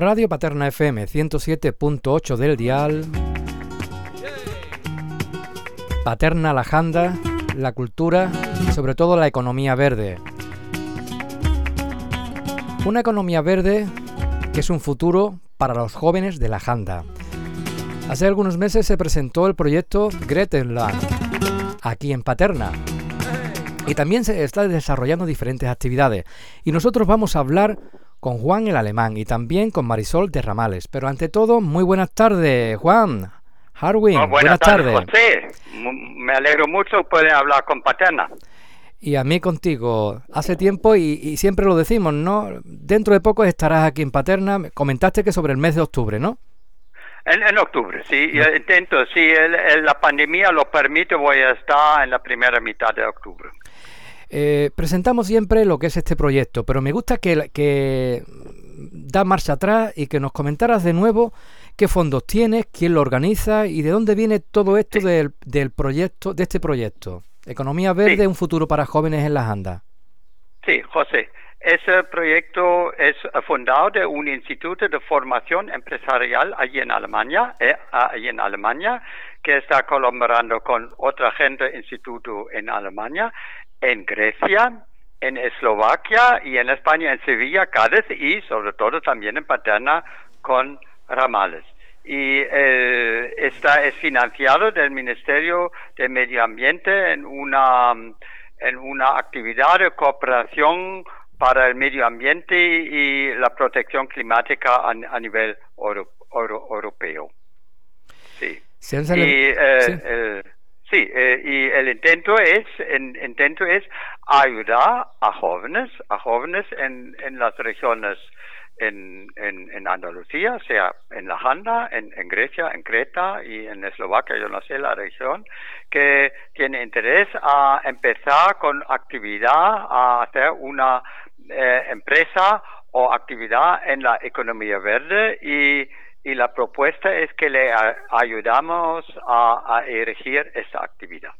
Radio Paterna FM 107.8 del dial. Paterna la Janda, la cultura y sobre todo la economía verde. Una economía verde que es un futuro para los jóvenes de la Janda. Hace algunos meses se presentó el proyecto Gretenland aquí en Paterna. Y también se está desarrollando diferentes actividades. Y nosotros vamos a hablar con Juan el Alemán y también con Marisol de Ramales. Pero ante todo, muy buenas tardes, Juan. Harwin, Oh, buenas, tardes, José. Me alegro mucho poder hablar con Paterna. Y a mí contigo. Hace tiempo y, y siempre lo decimos, ¿no? Dentro de poco estarás aquí en Paterna. Comentaste que sobre el mes de octubre, ¿no? En, en octubre, sí, yo intento, si el- el- la pandemia lo permite, voy a estar en la primera mitad de octubre. Eh, presentamos siempre lo que es este proyecto, pero me gusta que, que da marcha atrás y que nos comentaras de nuevo qué fondos tienes, quién lo organiza y de dónde viene todo esto del, del proyecto, de este proyecto. Economía verde, Sí. un futuro para jóvenes en las andas. Sí, José, ese proyecto es fundado de un instituto de formación empresarial allí en Alemania, eh, allí en Alemania, que está colaborando con otra gente instituto en Alemania, en Grecia, en Eslovaquia y en España, en Sevilla, Cádiz y sobre todo también en Paterna con Ramales. Y eh, está es financiado del Ministerio de Medio Ambiente en una en una actividad de cooperación para el medio ambiente y la protección climática a, a nivel euro- euro- europeo. Sí. Se han Y, eh, sí. el- sí, eh, y el intento es, el intento es ayudar a jóvenes, a jóvenes en, en las regiones en, en, en Andalucía, sea, en la Janda, en, en Grecia, en Creta y en Eslovaquia, yo no sé la región, que tiene interés a empezar con actividad, a hacer una eh, empresa o actividad en la economía verde y, y la propuesta es que le a- ayudamos a, a erigir esta actividad.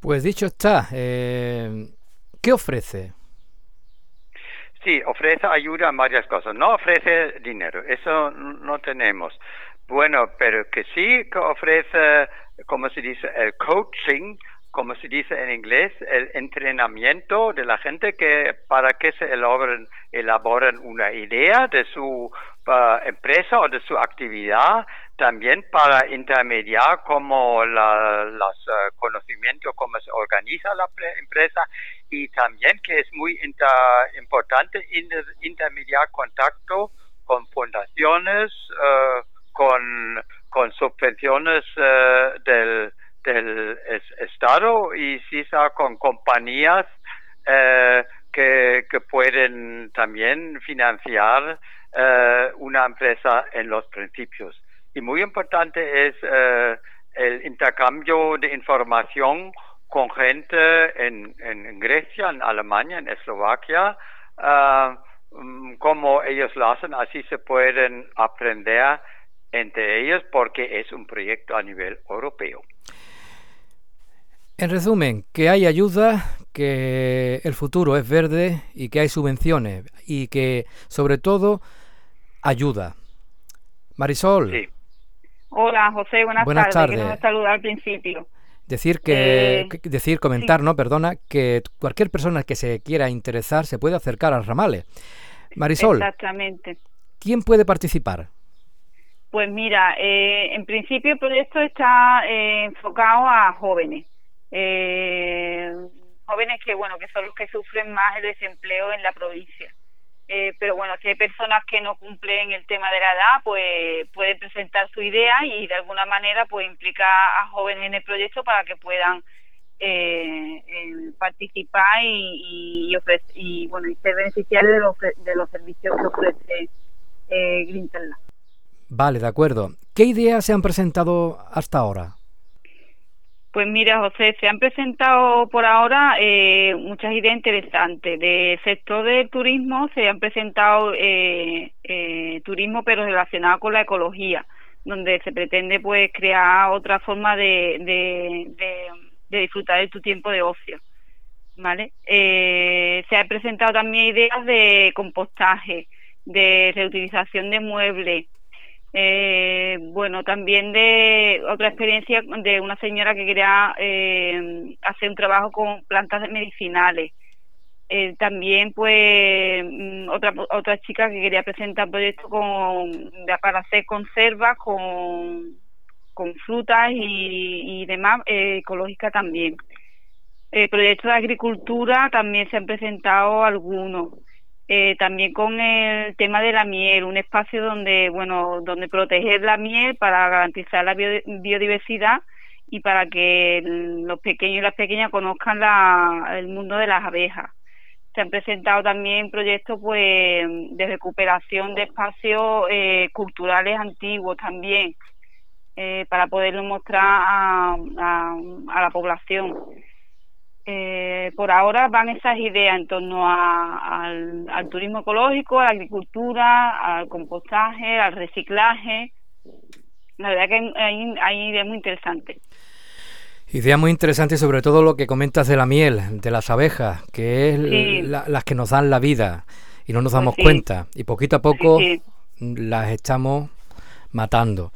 Pues dicho está, eh, ¿qué ofrece? Sí, ofrece ayuda en varias cosas. No ofrece dinero, eso no tenemos. Bueno, pero que sí que ofrece, como se dice, el coaching, como se dice en inglés, el entrenamiento de la gente que para que se elaboren, elaboren una idea de su ah, empresa o de su actividad, también para intermediar como la, los ah, conocimientos, cómo se organiza la pre- empresa y también que es muy inter- importante inter- intermediar contacto con fundaciones, eh, con, con subvenciones eh, del, del es- Estado y quizá con compañías eh, que, que pueden también financiar eh, una empresa en los principios. Y muy importante es eh, el intercambio de información con gente en, en Grecia, en Alemania, en Eslovaquia, ah, mm, cómo ellos lo hacen, así se pueden aprender entre ellos porque es un proyecto a nivel europeo. En resumen, que hay ayuda, que el futuro es verde y que hay subvenciones y que sobre todo ayuda. Marisol, Sí. Hola, José, buenas, Buenas tardes. Tardes. saludar al principio. decir que, Eh, decir comentar, no, perdona, que cualquier persona que se quiera interesar se puede acercar a Ramales. Marisol, Exactamente. ¿quién puede participar? Pues mira, eh, en principio el proyecto está eh, enfocado a jóvenes. Eh, jóvenes que, bueno, que son los que sufren más el desempleo en la provincia. Eh, pero bueno, si hay personas que no cumplen el tema de la edad, pues pueden presentar su idea y de alguna manera pues implicar a jóvenes en el proyecto para que puedan eh, eh, participar y, y, ofrece- y, bueno y ser beneficiarios de los, de los servicios que ofrece eh, Greenterland. Vale, de acuerdo. ¿Qué ideas se han presentado hasta ahora? Pues mira, José, se han presentado por ahora eh, muchas ideas interesantes. Del sector del turismo se han presentado eh, eh, turismo, pero relacionado con la ecología, donde se pretende pues crear otra forma de, de, disfrutar de tu tiempo de ocio. ¿Vale? Eh, se han presentado también ideas de compostaje, de reutilización de muebles. Eh, bueno, también de otra experiencia de una señora que quería eh, hacer un trabajo con plantas medicinales. Eh, también, pues, mm, otra otra chica que quería presentar proyectos con, para hacer conservas con, con frutas y, y demás, eh, ecológica también. Eh, proyectos de agricultura también se han presentado algunos. Eh, también con el tema de la miel, un espacio donde, bueno, donde proteger la miel para garantizar la biodiversidad y para que los pequeños y las pequeñas conozcan la, el mundo de las abejas. Se han presentado también proyectos pues de recuperación de espacios eh, culturales antiguos también eh, para poderlo mostrar a, a la población. Eh, por ahora van esas ideas en torno al, turismo ecológico, a la agricultura, al compostaje, al reciclaje. La verdad que hay, hay ideas muy interesantes. Ideas muy interesantes sobre todo lo que comentas de la miel, de las abejas, que es las que nos dan la vida y no nos damos pues cuenta. Y poquito a poco las estamos matando.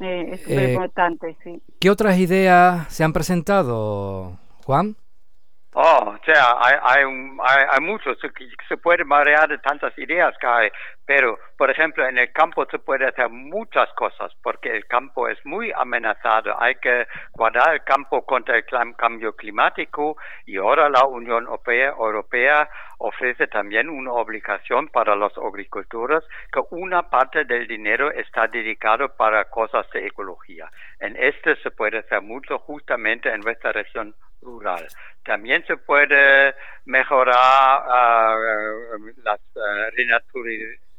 Eh, es muy eh, importante, sí. ¿Qué otras ideas se han presentado, Juan? Oh, o sea, hay, hay, hay, hay muchos, se, puede marear de tantas ideas que hay, pero, por ejemplo, en el campo se puede hacer muchas cosas, porque el campo es muy amenazado, hay que guardar el campo contra el cambio climático y ahora la Unión Europea, Europea ofrece también una obligación para los agricultores que una parte del dinero está dedicado para cosas de ecología. En este se puede hacer mucho justamente en nuestra región rural. También se puede mejorar uh, las uh,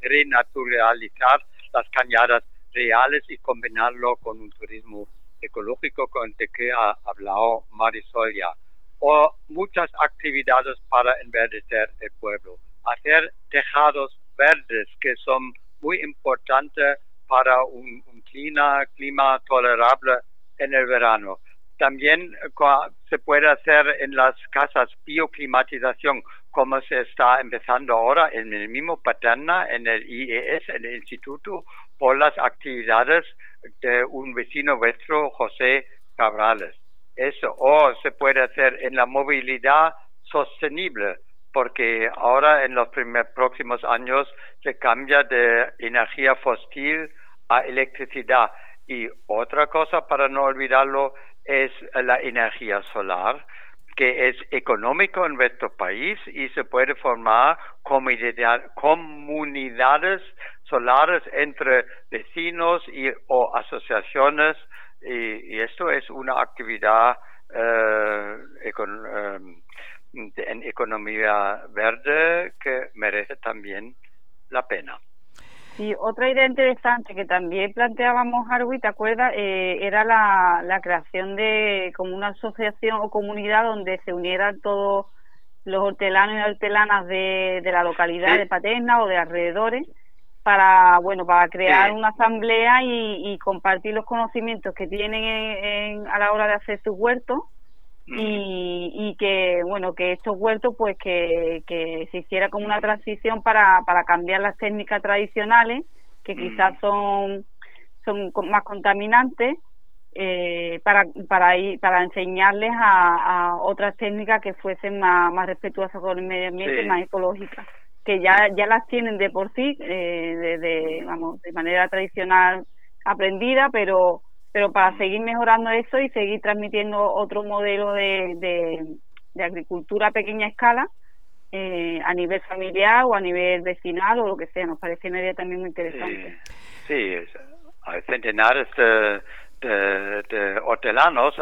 renaturalizar las cañadas reales y combinarlo con un turismo ecológico con el que ha hablado Marisol ya. O muchas actividades para enverdecer el pueblo. Hacer tejados verdes que son muy importantes para un, clima tolerable en el verano. También se puede hacer en las casas bioclimatización, como se está empezando ahora en el mismo Paterna, en el IES, en el Instituto, por las actividades de un vecino vuestro, José Cabrales. Eso, o se puede hacer en la movilidad sostenible, porque ahora en los primeros próximos años se cambia de energía fósil a electricidad. Y otra cosa, para no olvidarlo, es la energía solar, que es económico en nuestro país y se puede formar comunidades solares entre vecinos y, o asociaciones y, esto es una actividad eh, eh, en economía verde que merece también la pena. Y otra idea interesante que también planteábamos, Arwi, ¿te acuerdas? Eh, era la, la creación de como una asociación o comunidad donde se unieran todos los hortelanos y hortelanas de, de la localidad de Paterna o de alrededores para bueno para crear una asamblea y, y, compartir los conocimientos que tienen a la hora de hacer sus huertos y, y que bueno que estos huertos pues que, que se hiciera como una transición para, para cambiar las técnicas tradicionales que quizás son son más contaminantes eh, para para ir, para enseñarles a, a, otras técnicas que fuesen más, más respetuosas con el medio ambiente más ecológicas que ya ya las tienen de por sí eh, de, vamos de manera tradicional aprendida pero pero para seguir mejorando eso y seguir transmitiendo otro modelo de, de, agricultura a pequeña escala eh, a nivel familiar o a nivel vecinal o lo que sea, nos parece una idea también muy interesante. Sí, hay centenares de, de, hortelanos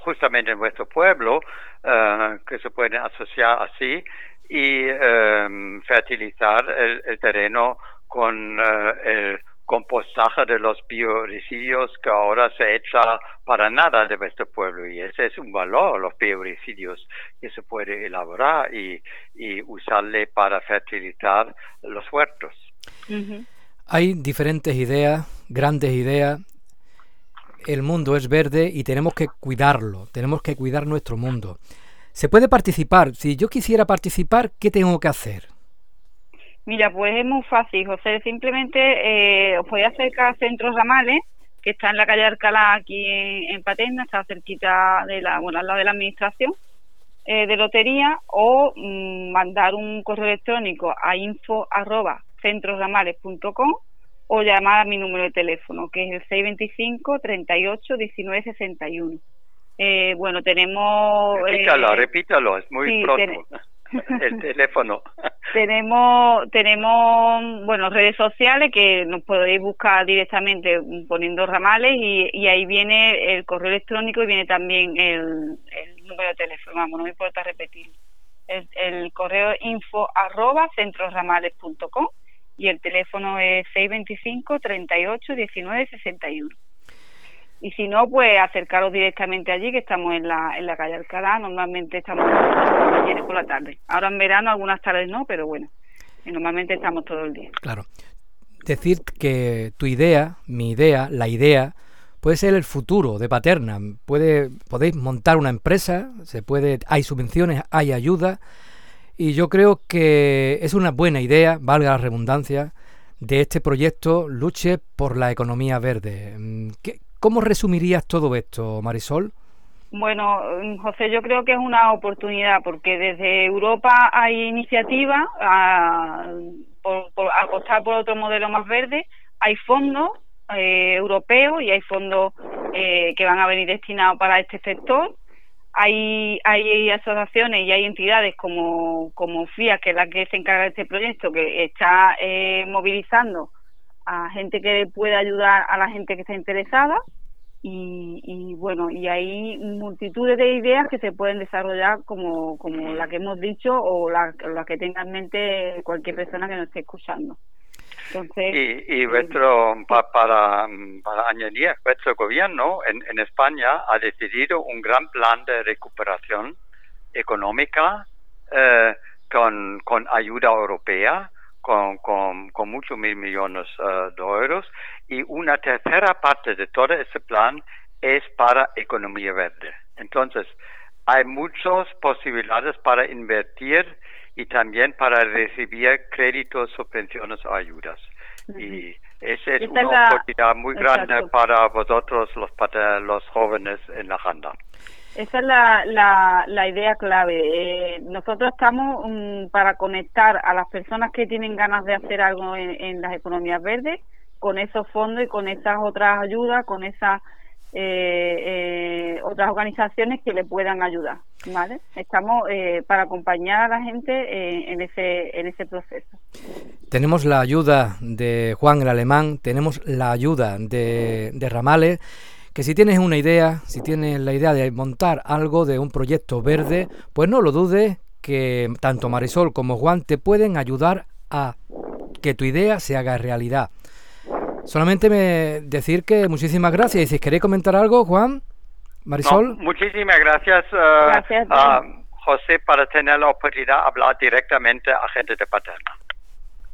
justamente en vuestro pueblo eh, que se pueden asociar así y eh, fertilizar el, el, terreno con el compostaje de los bioresiduos que ahora se echa para nada de nuestro pueblo y ese es un valor, los bioresiduos que se puede elaborar y, y usarle para fertilizar los huertos. Hay diferentes ideas, grandes ideas. El mundo es verde y tenemos que cuidarlo, tenemos que cuidar nuestro mundo. ¿Se puede participar? Si yo quisiera participar, ¿qué tengo que hacer? Mira, pues es muy fácil, José. Simplemente eh, os podéis acercar a Centros Ramales, que está en la calle Alcalá, aquí en, Paterna, está cerquita de la, bueno, al lado de la administración eh, de lotería, o mm, mandar un correo electrónico a info arroba centrosramales.com o llamar a mi número de teléfono, que es el 625 38 19 61. Eh, bueno, tenemos... Repítalo, eh, repítalo, es muy pronto. el teléfono. tenemos, tenemos, bueno, redes sociales que nos podéis buscar directamente poniendo ramales y, ahí viene el correo electrónico y viene también el, número de teléfono, vamos, no me importa repetir. El, el correo info arroba centrosramales.com y el teléfono es 625 38 19 61 y si no, pues acercaros directamente allí, que estamos en la, en la calle Alcalá, normalmente estamos por por la tarde. Ahora en verano algunas tardes no, pero bueno, normalmente estamos todo el día. Claro. Decir que tu idea, mi idea, la idea, puede ser el futuro de Paterna. Puede, podéis montar una empresa, se puede, hay subvenciones, hay ayuda, y yo creo que es una buena idea, valga la redundancia, de este proyecto Luche por la economía verde. ¿Qué, ¿Cómo resumirías todo esto, Marisol? Bueno, José, yo creo que es una oportunidad porque desde Europa hay iniciativas a, por, apostar por otro modelo más verde, hay fondos eh, europeos y hay fondos eh, que van a venir destinados para este sector. Hay, hay asociaciones y hay entidades como, como FIA, que es la que se encarga de este proyecto, que está eh, movilizando a gente que pueda ayudar a la gente que está interesada y, bueno, y hay multitudes de ideas que se pueden desarrollar como, como la que hemos dicho o la, la que tenga en mente cualquier persona que nos esté escuchando. Entonces, y, y vuestro, para, para añadir, vuestro gobierno en, en España ha decidido un gran plan de recuperación económica eh, con, con ayuda europea con, con, con muchos mil millones uh, de euros y una tercera parte de todo ese plan es para economía verde. Entonces, hay muchas posibilidades para invertir y también para recibir créditos, subvenciones o ayudas. Y esa es una oportunidad muy grande para vosotros, los, los jóvenes en la Janda. Esa es la, la, la idea clave. Eh, nosotros estamos mm, para conectar a las personas que tienen ganas de hacer algo en, las economías verdes con esos fondos y con esas otras ayudas, con esas eh, eh, otras organizaciones que le puedan ayudar. ¿vale? Estamos para acompañar a la gente en, ese, en ese proceso. Tenemos la ayuda de Juan el Alemán, tenemos la ayuda de, de Ramales que si tienes una idea, si tienes la idea de montar algo de un proyecto verde, pues no lo dudes que tanto Marisol como Juan te pueden ayudar a que tu idea se haga realidad. Solamente me decir que muchísimas gracias. Y si queréis comentar algo, Juan, Marisol. muchísimas gracias, uh, a José, para tener la oportunidad de hablar directamente a gente de Paterna.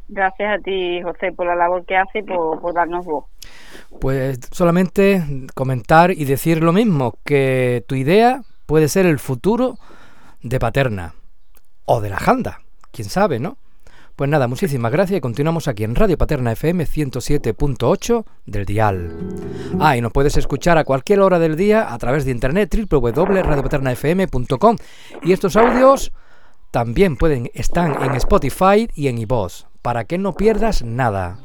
Gracias a ti, José, por la labor que hace y por, darnos voz. Pues solamente comentar y decir lo mismo, que tu idea puede ser el futuro de Paterna o de la Janda, quién sabe, ¿no? Pues nada, muchísimas gracias y continuamos aquí en Radio Paterna FM 107.8 del dial. Ah, y nos puedes escuchar a cualquier hora del día a través de internet www.radiopaternafm.com y estos audios también pueden estar en Spotify y en iVoox para que no pierdas nada.